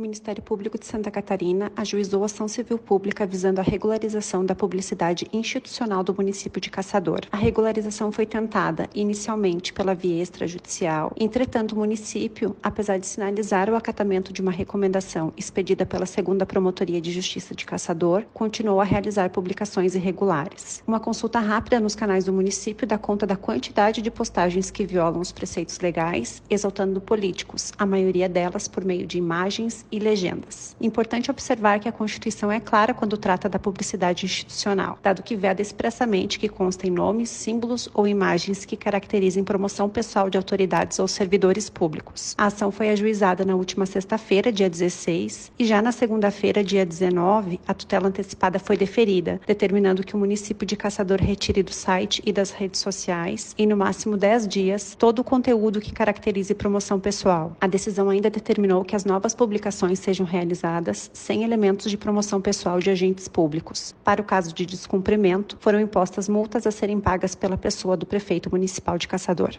O Ministério Público de Santa Catarina ajuizou ação civil pública visando a regularização da publicidade institucional do município de Caçador. A regularização foi tentada inicialmente pela via extrajudicial. Entretanto, o município, apesar de sinalizar o acatamento de uma recomendação expedida pela segunda Promotoria de Justiça de Caçador, continuou a realizar publicações irregulares. Uma consulta rápida nos canais do município dá conta da quantidade de postagens que violam os preceitos legais, exaltando políticos, a maioria delas por meio de imagens e legendas. Importante observar que a Constituição é clara quando trata da publicidade institucional, dado que veda expressamente que constem nomes, símbolos ou imagens que caracterizem promoção pessoal de autoridades ou servidores públicos. A ação foi ajuizada na última sexta-feira, dia 16, e já na segunda-feira, dia 19, a tutela antecipada foi deferida, determinando que o município de Caçador retire do site e das redes sociais, em no máximo 10 dias, todo o conteúdo que caracterize promoção pessoal. A decisão ainda determinou que as novas publicações sejam realizadas sem elementos de promoção pessoal de agentes públicos. Para o caso de descumprimento, foram impostas multas a serem pagas pela pessoa do prefeito municipal de Caçador.